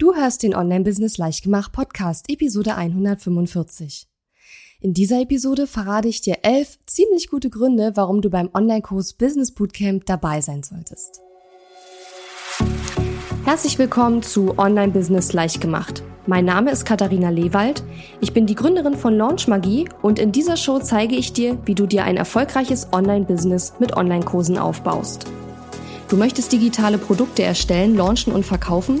Du hörst den Online-Business Leichtgemacht Podcast, Episode 145. In dieser Episode verrate ich dir elf ziemlich gute Gründe, warum du beim Online-Kurs Business Bootcamp dabei sein solltest. Herzlich willkommen zu Online-Business Leichtgemacht. Mein Name ist Katharina Lewald. Ich bin die Gründerin von Launch Magie und in dieser Show zeige ich dir, wie du dir ein erfolgreiches Online-Business mit Online-Kursen aufbaust. Du möchtest digitale Produkte erstellen, launchen und verkaufen?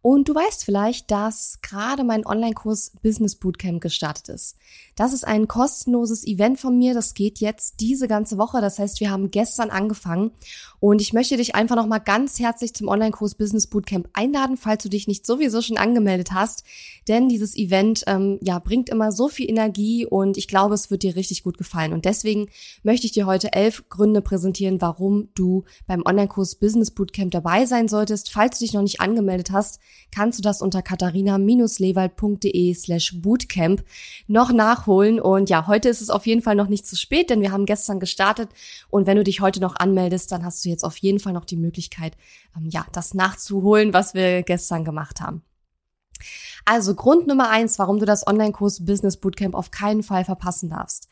und du weißt vielleicht, dass gerade mein Online-Kurs Business Bootcamp gestartet ist. Das ist ein kostenloses Event von mir. Das geht jetzt diese ganze Woche. Das heißt, wir haben gestern angefangen. Und ich möchte dich einfach nochmal ganz herzlich zum Online-Kurs Business Bootcamp einladen, falls du dich nicht sowieso schon angemeldet hast. Denn dieses Event, ähm, ja, bringt immer so viel Energie und ich glaube, es wird dir richtig gut gefallen. Und deswegen möchte ich dir heute elf Gründe präsentieren, warum du beim Online-Kurs Business Bootcamp dabei sein solltest. Falls du dich noch nicht angemeldet hast, kannst du das unter katharina-lewald.de slash bootcamp noch nachholen. Und ja, heute ist es auf jeden Fall noch nicht zu spät, denn wir haben gestern gestartet. Und wenn du dich heute noch anmeldest, dann hast du jetzt auf jeden Fall noch die Möglichkeit, ähm, ja, das nachzuholen, was wir gestern gemacht haben. Also Grund Nummer eins, warum du das Online-Kurs Business Bootcamp auf keinen Fall verpassen darfst.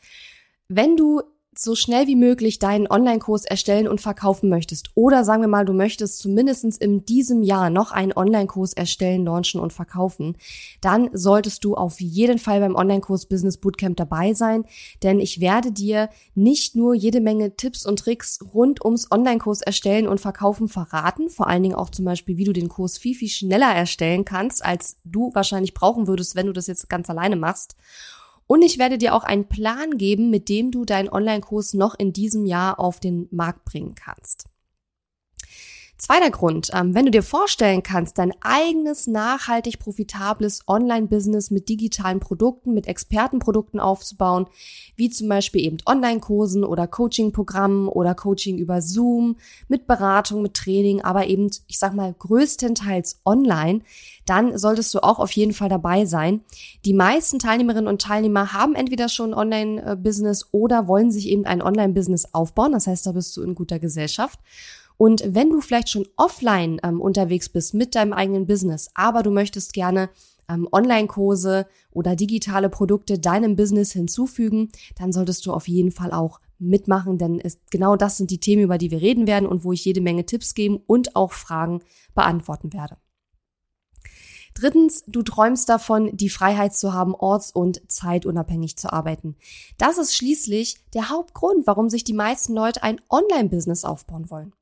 Wenn du so schnell wie möglich deinen Online-Kurs erstellen und verkaufen möchtest oder sagen wir mal, du möchtest zumindestens in diesem Jahr noch einen Online-Kurs erstellen, launchen und verkaufen, dann solltest du auf jeden Fall beim Online-Kurs Business Bootcamp dabei sein, denn ich werde dir nicht nur jede Menge Tipps und Tricks rund ums Online-Kurs erstellen und verkaufen verraten, vor allen Dingen auch zum Beispiel, wie du den Kurs viel, viel schneller erstellen kannst, als du wahrscheinlich brauchen würdest, wenn du das jetzt ganz alleine machst. Und ich werde dir auch einen Plan geben, mit dem du deinen Online-Kurs noch in diesem Jahr auf den Markt bringen kannst. Zweiter Grund, ähm, wenn du dir vorstellen kannst, dein eigenes nachhaltig profitables Online-Business mit digitalen Produkten, mit Expertenprodukten aufzubauen, wie zum Beispiel eben Online-Kursen oder Coaching-Programmen oder Coaching über Zoom, mit Beratung, mit Training, aber eben, ich sag mal, größtenteils online, dann solltest du auch auf jeden Fall dabei sein. Die meisten Teilnehmerinnen und Teilnehmer haben entweder schon Online-Business oder wollen sich eben ein Online-Business aufbauen. Das heißt, da bist du in guter Gesellschaft. Und wenn du vielleicht schon offline ähm, unterwegs bist mit deinem eigenen Business, aber du möchtest gerne ähm, Online-Kurse oder digitale Produkte deinem Business hinzufügen, dann solltest du auf jeden Fall auch mitmachen, denn es, genau das sind die Themen, über die wir reden werden und wo ich jede Menge Tipps geben und auch Fragen beantworten werde. Drittens, du träumst davon, die Freiheit zu haben, orts- und zeitunabhängig zu arbeiten. Das ist schließlich der Hauptgrund, warum sich die meisten Leute ein Online-Business aufbauen wollen.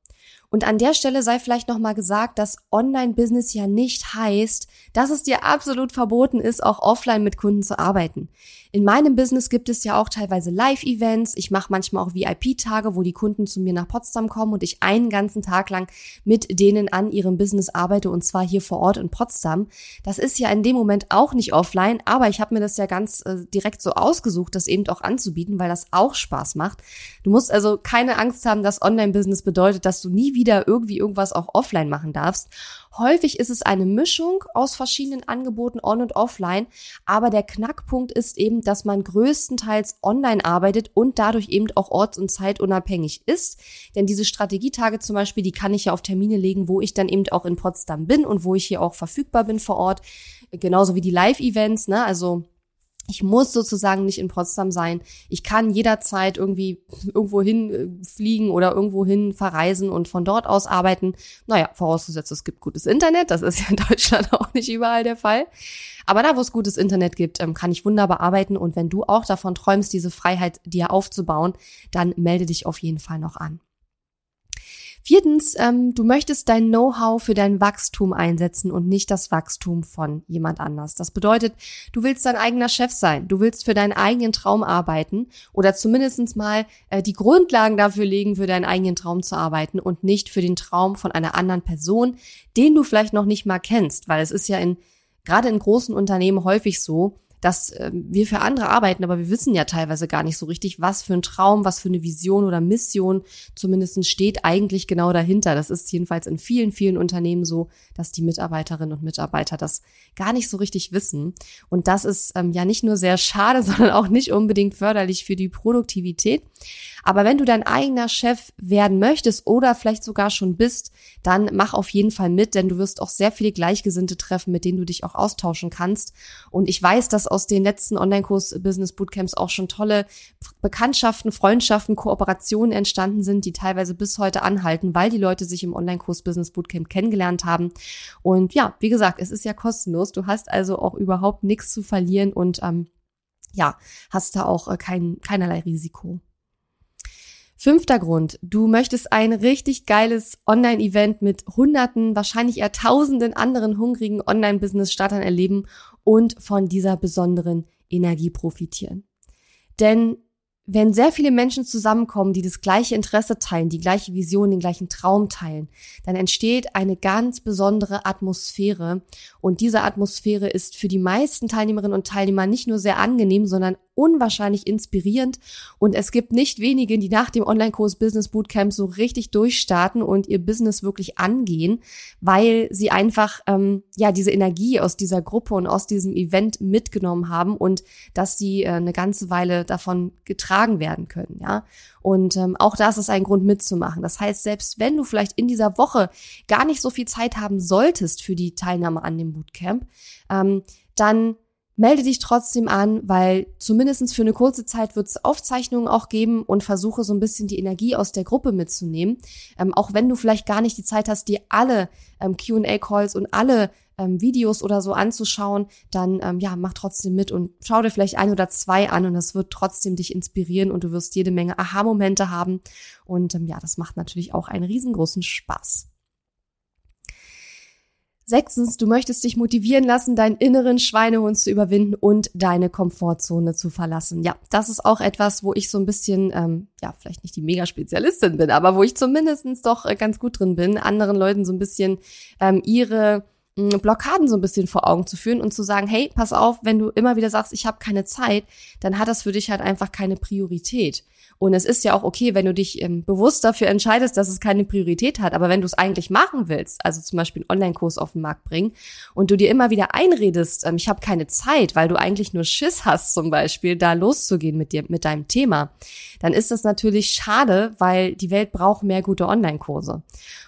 Und an der Stelle sei vielleicht nochmal gesagt, dass Online-Business ja nicht heißt, dass es dir absolut verboten ist, auch offline mit Kunden zu arbeiten. In meinem Business gibt es ja auch teilweise Live-Events. Ich mache manchmal auch VIP-Tage, wo die Kunden zu mir nach Potsdam kommen und ich einen ganzen Tag lang mit denen an ihrem Business arbeite und zwar hier vor Ort in Potsdam. Das ist ja in dem Moment auch nicht offline, aber ich habe mir das ja ganz äh, direkt so ausgesucht, das eben auch anzubieten, weil das auch Spaß macht. Du musst also keine Angst haben, dass Online-Business bedeutet, dass du nie wieder irgendwie irgendwas auch offline machen darfst. Häufig ist es eine Mischung aus verschiedenen Angeboten on und offline, aber der Knackpunkt ist eben, dass man größtenteils online arbeitet und dadurch eben auch orts- und zeitunabhängig ist. Denn diese Strategietage zum Beispiel, die kann ich ja auf Termine legen, wo ich dann eben auch in Potsdam bin und wo ich hier auch verfügbar bin vor Ort. Genauso wie die Live-Events, ne? Also ich muss sozusagen nicht in Potsdam sein. Ich kann jederzeit irgendwie irgendwo hin äh, fliegen oder irgendwo hin verreisen und von dort aus arbeiten. Naja, vorausgesetzt, es gibt gutes Internet. Das ist ja in Deutschland auch nicht überall der Fall. Aber da, wo es gutes Internet gibt, ähm, kann ich wunderbar arbeiten. Und wenn du auch davon träumst, diese Freiheit dir aufzubauen, dann melde dich auf jeden Fall noch an. Viertens, ähm, du möchtest dein Know-how für dein Wachstum einsetzen und nicht das Wachstum von jemand anders. Das bedeutet, du willst dein eigener Chef sein, du willst für deinen eigenen Traum arbeiten oder zumindestens mal äh, die Grundlagen dafür legen, für deinen eigenen Traum zu arbeiten und nicht für den Traum von einer anderen Person, den du vielleicht noch nicht mal kennst, weil es ist ja in gerade in großen Unternehmen häufig so, dass äh, wir für andere arbeiten, aber wir wissen ja teilweise gar nicht so richtig, was für ein Traum, was für eine Vision oder Mission zumindest steht eigentlich genau dahinter. Das ist jedenfalls in vielen, vielen Unternehmen so, dass die Mitarbeiterinnen und Mitarbeiter das gar nicht so richtig wissen. Und das ist ähm, ja nicht nur sehr schade, sondern auch nicht unbedingt förderlich für die Produktivität. Aber wenn du dein eigener Chef werden möchtest oder vielleicht sogar schon bist, dann mach auf jeden Fall mit, denn du wirst auch sehr viele Gleichgesinnte treffen, mit denen du dich auch austauschen kannst. Und ich weiß, dass aus den letzten Online-Kurs Business Bootcamps auch schon tolle Bekanntschaften, Freundschaften, Kooperationen entstanden sind, die teilweise bis heute anhalten, weil die Leute sich im Online-Kurs Business Bootcamp kennengelernt haben. Und ja, wie gesagt, es ist ja kostenlos. Du hast also auch überhaupt nichts zu verlieren und ähm, ja, hast da auch äh, kein, keinerlei Risiko. Fünfter Grund. Du möchtest ein richtig geiles Online-Event mit Hunderten, wahrscheinlich eher Tausenden anderen hungrigen Online-Business-Startern erleben und von dieser besonderen Energie profitieren. Denn wenn sehr viele Menschen zusammenkommen, die das gleiche Interesse teilen, die gleiche Vision, den gleichen Traum teilen, dann entsteht eine ganz besondere Atmosphäre. Und diese Atmosphäre ist für die meisten Teilnehmerinnen und Teilnehmer nicht nur sehr angenehm, sondern unwahrscheinlich inspirierend und es gibt nicht wenige, die nach dem Online-Kurs Business Bootcamp so richtig durchstarten und ihr Business wirklich angehen, weil sie einfach ähm, ja diese Energie aus dieser Gruppe und aus diesem Event mitgenommen haben und dass sie äh, eine ganze Weile davon getragen werden können, ja. Und ähm, auch das ist ein Grund mitzumachen. Das heißt, selbst wenn du vielleicht in dieser Woche gar nicht so viel Zeit haben solltest für die Teilnahme an dem Bootcamp, ähm, dann melde dich trotzdem an, weil zumindestens für eine kurze Zeit wird es Aufzeichnungen auch geben und versuche so ein bisschen die Energie aus der Gruppe mitzunehmen. Ähm, auch wenn du vielleicht gar nicht die Zeit hast, dir alle ähm, QA-Calls und alle ähm, Videos oder so anzuschauen, dann ähm, ja, mach trotzdem mit und schau dir vielleicht ein oder zwei an und das wird trotzdem dich inspirieren und du wirst jede Menge Aha-Momente haben. Und ähm, ja, das macht natürlich auch einen riesengroßen Spaß. Sechstens, du möchtest dich motivieren lassen, deinen inneren Schweinehund zu überwinden und deine Komfortzone zu verlassen. Ja, das ist auch etwas, wo ich so ein bisschen, ähm, ja, vielleicht nicht die Mega-Spezialistin bin, aber wo ich zumindestens doch äh, ganz gut drin bin, anderen Leuten so ein bisschen ähm, ihre Blockaden so ein bisschen vor Augen zu führen und zu sagen, hey, pass auf, wenn du immer wieder sagst, ich habe keine Zeit, dann hat das für dich halt einfach keine Priorität. Und es ist ja auch okay, wenn du dich ähm, bewusst dafür entscheidest, dass es keine Priorität hat. Aber wenn du es eigentlich machen willst, also zum Beispiel einen Online-Kurs auf den Markt bringen und du dir immer wieder einredest, ähm, ich habe keine Zeit, weil du eigentlich nur Schiss hast, zum Beispiel, da loszugehen mit dir, mit deinem Thema, dann ist das natürlich schade, weil die Welt braucht mehr gute Online-Kurse.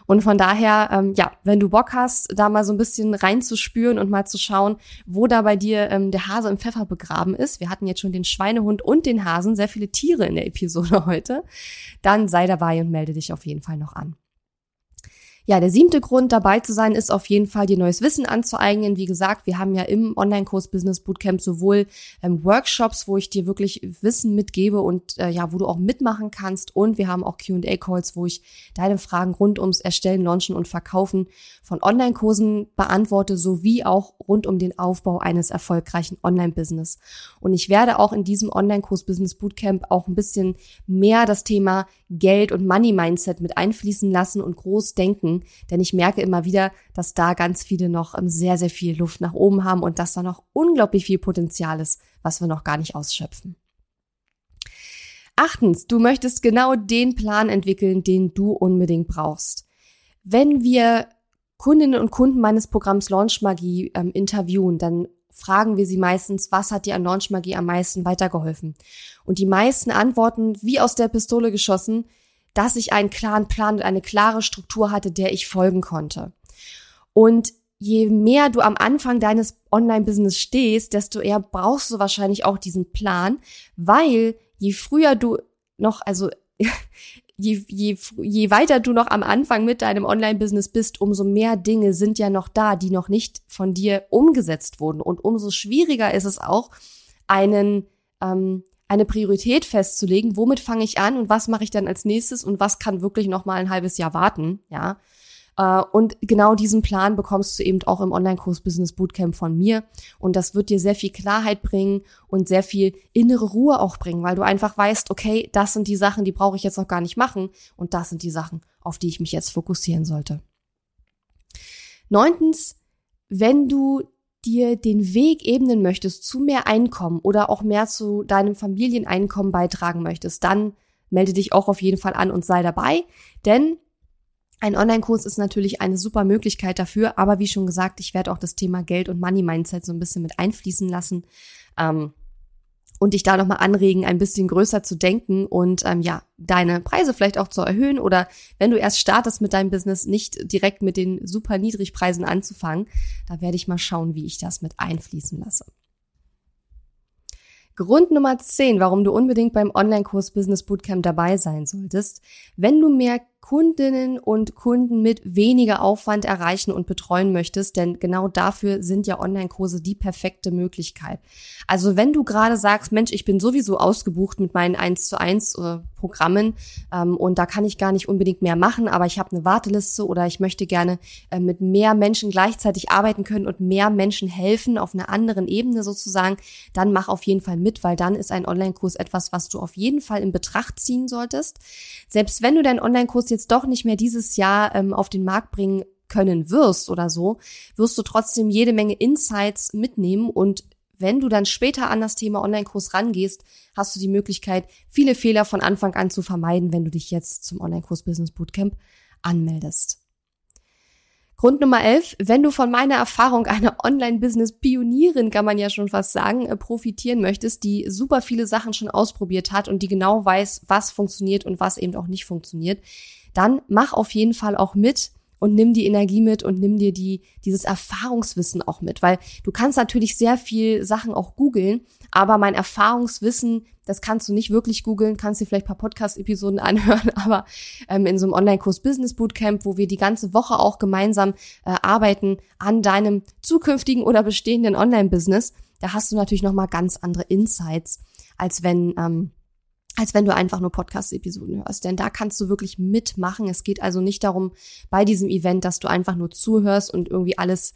Und von daher, ähm, ja, wenn du Bock hast, da mal so ein bisschen reinzuspüren und mal zu schauen, wo da bei dir ähm, der Hase im Pfeffer begraben ist. Wir hatten jetzt schon den Schweinehund und den Hasen, sehr viele Tiere in der Episode heute. Dann sei dabei und melde dich auf jeden Fall noch an. Ja, der siebte Grund, dabei zu sein, ist auf jeden Fall, dir neues Wissen anzueignen. Wie gesagt, wir haben ja im Online-Kurs Business Bootcamp sowohl ähm, Workshops, wo ich dir wirklich Wissen mitgebe und äh, ja, wo du auch mitmachen kannst. Und wir haben auch Q&A-Calls, wo ich deine Fragen rund ums Erstellen, Launchen und Verkaufen von Online-Kursen beantworte, sowie auch rund um den Aufbau eines erfolgreichen Online-Business. Und ich werde auch in diesem Online-Kurs Business Bootcamp auch ein bisschen mehr das Thema Geld und Money Mindset mit einfließen lassen und groß denken, denn ich merke immer wieder, dass da ganz viele noch ähm, sehr, sehr viel Luft nach oben haben und dass da noch unglaublich viel Potenzial ist, was wir noch gar nicht ausschöpfen. Achtens, du möchtest genau den Plan entwickeln, den du unbedingt brauchst. Wenn wir Kundinnen und Kunden meines Programms Launch Magie ähm, interviewen, dann fragen wir sie meistens, was hat dir an Launchmagie am meisten weitergeholfen? Und die meisten antworten, wie aus der Pistole geschossen, dass ich einen klaren Plan und eine klare Struktur hatte, der ich folgen konnte. Und je mehr du am Anfang deines Online-Business stehst, desto eher brauchst du wahrscheinlich auch diesen Plan, weil je früher du noch, also je, je, je weiter du noch am Anfang mit deinem Online-Business bist, umso mehr Dinge sind ja noch da, die noch nicht von dir umgesetzt wurden. Und umso schwieriger ist es auch, einen, ähm, eine Priorität festzulegen, womit fange ich an und was mache ich dann als nächstes und was kann wirklich noch mal ein halbes Jahr warten, ja. Äh, und genau diesen Plan bekommst du eben auch im Online-Kurs Business Bootcamp von mir. Und das wird dir sehr viel Klarheit bringen und sehr viel innere Ruhe auch bringen, weil du einfach weißt, okay, das sind die Sachen, die brauche ich jetzt noch gar nicht machen. Und das sind die Sachen, auf die ich mich jetzt fokussieren sollte. Neuntens, wenn du dir den Weg ebnen möchtest zu mehr Einkommen oder auch mehr zu deinem Familieneinkommen beitragen möchtest, dann melde dich auch auf jeden Fall an und sei dabei, denn ein Online-Kurs ist natürlich eine super Möglichkeit dafür, aber wie schon gesagt, ich werde auch das Thema Geld und Money-Mindset so ein bisschen mit einfließen lassen. Ähm, und dich da nochmal anregen, ein bisschen größer zu denken und ähm, ja, deine Preise vielleicht auch zu erhöhen oder wenn du erst startest mit deinem Business, nicht direkt mit den super Niedrigpreisen anzufangen. Da werde ich mal schauen, wie ich das mit einfließen lasse. Grund Nummer 10, warum du unbedingt beim Online-Kurs Business Bootcamp dabei sein solltest. Wenn du mehr Kundinnen und Kunden mit weniger Aufwand erreichen und betreuen möchtest, denn genau dafür sind ja Online-Kurse die perfekte Möglichkeit. Also wenn du gerade sagst, Mensch, ich bin sowieso ausgebucht mit meinen 1 zu 1 äh, Programmen ähm, und da kann ich gar nicht unbedingt mehr machen, aber ich habe eine Warteliste oder ich möchte gerne äh, mit mehr Menschen gleichzeitig arbeiten können und mehr Menschen helfen auf einer anderen Ebene sozusagen, dann mach auf jeden Fall mit, weil dann ist ein Online-Kurs etwas, was du auf jeden Fall in Betracht ziehen solltest. Selbst wenn du deinen Online-Kurs jetzt doch nicht mehr dieses Jahr ähm, auf den Markt bringen können wirst oder so, wirst du trotzdem jede Menge Insights mitnehmen und wenn du dann später an das Thema Online-Kurs rangehst, hast du die Möglichkeit, viele Fehler von Anfang an zu vermeiden, wenn du dich jetzt zum Online-Kurs Business Bootcamp anmeldest. Grund Nummer 11, wenn du von meiner Erfahrung einer Online-Business-Pionierin, kann man ja schon fast sagen, äh, profitieren möchtest, die super viele Sachen schon ausprobiert hat und die genau weiß, was funktioniert und was eben auch nicht funktioniert, dann mach auf jeden Fall auch mit und nimm die Energie mit und nimm dir die, dieses Erfahrungswissen auch mit, weil du kannst natürlich sehr viel Sachen auch googeln, aber mein Erfahrungswissen, das kannst du nicht wirklich googeln, kannst dir vielleicht paar Podcast-Episoden anhören, aber ähm, in so einem Online-Kurs Business Bootcamp, wo wir die ganze Woche auch gemeinsam äh, arbeiten an deinem zukünftigen oder bestehenden Online-Business, da hast du natürlich nochmal ganz andere Insights, als wenn ähm, als wenn du einfach nur Podcast-Episoden hörst. Denn da kannst du wirklich mitmachen. Es geht also nicht darum, bei diesem Event, dass du einfach nur zuhörst und irgendwie alles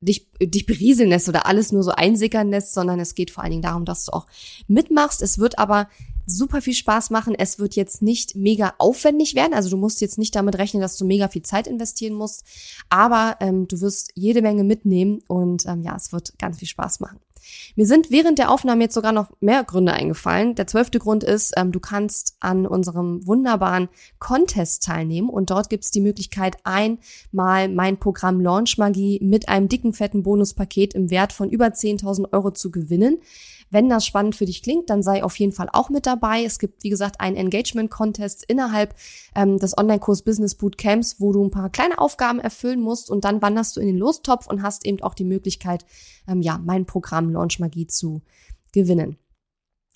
dich, dich berieseln lässt oder alles nur so einsickern lässt, sondern es geht vor allen Dingen darum, dass du auch mitmachst. Es wird aber super viel Spaß machen. Es wird jetzt nicht mega aufwendig werden. Also du musst jetzt nicht damit rechnen, dass du mega viel Zeit investieren musst. Aber ähm, du wirst jede Menge mitnehmen und ähm, ja, es wird ganz viel Spaß machen. Mir sind während der Aufnahme jetzt sogar noch mehr Gründe eingefallen. Der zwölfte Grund ist, ähm, du kannst an unserem wunderbaren Contest teilnehmen und dort gibt es die Möglichkeit, einmal mein Programm Launch Magie mit einem dicken, fetten Bonuspaket im Wert von über 10.000 Euro zu gewinnen. Wenn das spannend für dich klingt, dann sei auf jeden Fall auch mit dabei. Es gibt, wie gesagt, einen Engagement-Contest innerhalb ähm, des Online-Kurs Business Bootcamps, wo du ein paar kleine Aufgaben erfüllen musst und dann wanderst du in den Lostopf und hast eben auch die Möglichkeit, ähm, ja, mein Programm Launch Magie zu gewinnen.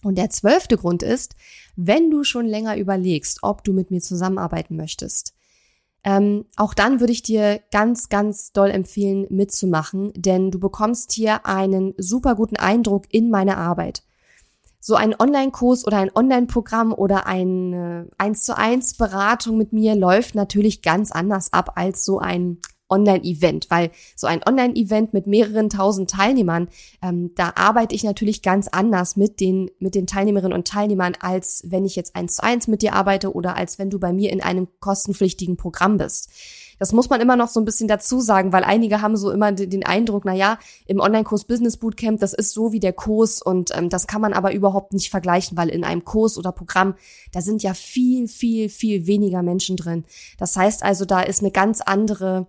Und der zwölfte Grund ist, wenn du schon länger überlegst, ob du mit mir zusammenarbeiten möchtest, ähm, auch dann würde ich dir ganz, ganz doll empfehlen, mitzumachen, denn du bekommst hier einen super guten Eindruck in meine Arbeit. So ein Online-Kurs oder ein Online-Programm oder eine 1 zu 1 Beratung mit mir läuft natürlich ganz anders ab als so ein Online-Event, weil so ein Online-Event mit mehreren tausend Teilnehmern, ähm, da arbeite ich natürlich ganz anders mit den, mit den Teilnehmerinnen und Teilnehmern, als wenn ich jetzt eins zu eins mit dir arbeite oder als wenn du bei mir in einem kostenpflichtigen Programm bist. Das muss man immer noch so ein bisschen dazu sagen, weil einige haben so immer den Eindruck, na ja, im Online-Kurs Business Bootcamp, das ist so wie der Kurs und ähm, das kann man aber überhaupt nicht vergleichen, weil in einem Kurs oder Programm, da sind ja viel, viel, viel weniger Menschen drin. Das heißt also, da ist eine ganz andere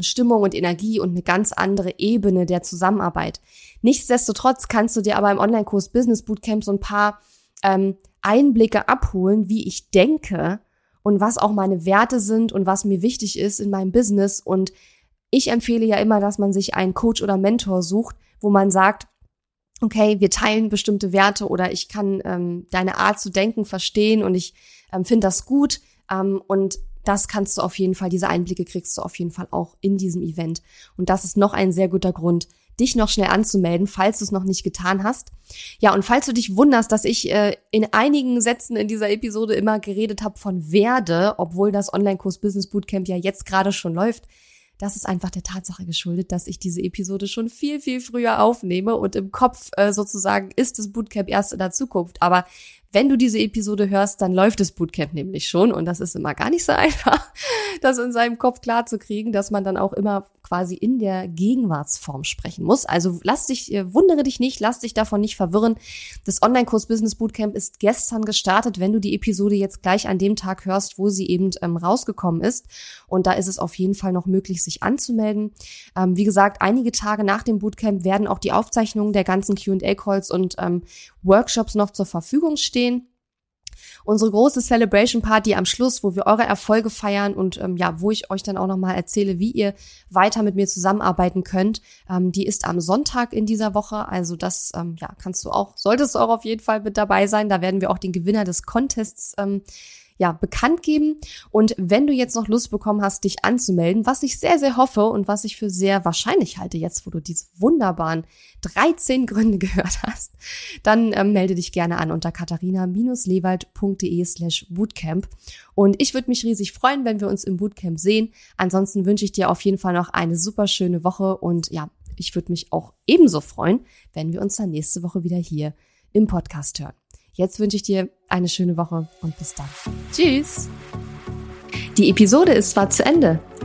Stimmung und Energie und eine ganz andere Ebene der Zusammenarbeit. Nichtsdestotrotz kannst du dir aber im Online-Kurs Business Bootcamp so ein paar ähm, Einblicke abholen, wie ich denke und was auch meine Werte sind und was mir wichtig ist in meinem Business. Und ich empfehle ja immer, dass man sich einen Coach oder Mentor sucht, wo man sagt, okay, wir teilen bestimmte Werte oder ich kann ähm, deine Art zu denken verstehen und ich ähm, finde das gut. Ähm, und das kannst du auf jeden Fall, diese Einblicke kriegst du auf jeden Fall auch in diesem Event. Und das ist noch ein sehr guter Grund, dich noch schnell anzumelden, falls du es noch nicht getan hast. Ja, und falls du dich wunderst, dass ich äh, in einigen Sätzen in dieser Episode immer geredet habe von werde, obwohl das Online-Kurs Business Bootcamp ja jetzt gerade schon läuft, das ist einfach der Tatsache geschuldet, dass ich diese Episode schon viel, viel früher aufnehme und im Kopf äh, sozusagen ist das Bootcamp erst in der Zukunft. Aber Wenn du diese Episode hörst, dann läuft das Bootcamp nämlich schon und das ist immer gar nicht so einfach, das in seinem Kopf klar zu kriegen, dass man dann auch immer quasi in der Gegenwartsform sprechen muss. Also lass dich, äh, wundere dich nicht, lass dich davon nicht verwirren. Das Online-Kurs Business Bootcamp ist gestern gestartet, wenn du die Episode jetzt gleich an dem Tag hörst, wo sie eben ähm, rausgekommen ist. Und da ist es auf jeden Fall noch möglich, sich anzumelden. Ähm, wie gesagt, einige Tage nach dem Bootcamp werden auch die Aufzeichnungen der ganzen Q&A-Calls und ähm, Workshops noch zur Verfügung stehen unsere große Celebration Party am Schluss, wo wir eure Erfolge feiern und ähm, ja, wo ich euch dann auch nochmal erzähle, wie ihr weiter mit mir zusammenarbeiten könnt. Ähm, die ist am Sonntag in dieser Woche. Also das ähm, ja, kannst du auch, solltest du auch auf jeden Fall mit dabei sein. Da werden wir auch den Gewinner des Contests ähm, ja, bekannt geben. Und wenn du jetzt noch Lust bekommen hast, dich anzumelden, was ich sehr, sehr hoffe und was ich für sehr wahrscheinlich halte, jetzt wo du diese wunderbaren 13 Gründe gehört hast, dann ähm, melde dich gerne an unter katharina-lewald.de slash bootcamp. Und ich würde mich riesig freuen, wenn wir uns im Bootcamp sehen. Ansonsten wünsche ich dir auf jeden Fall noch eine super schöne Woche und ja, ich würde mich auch ebenso freuen, wenn wir uns dann nächste Woche wieder hier im Podcast hören. Jetzt wünsche ich dir eine schöne Woche und bis dann. Tschüss! Die Episode ist zwar zu Ende,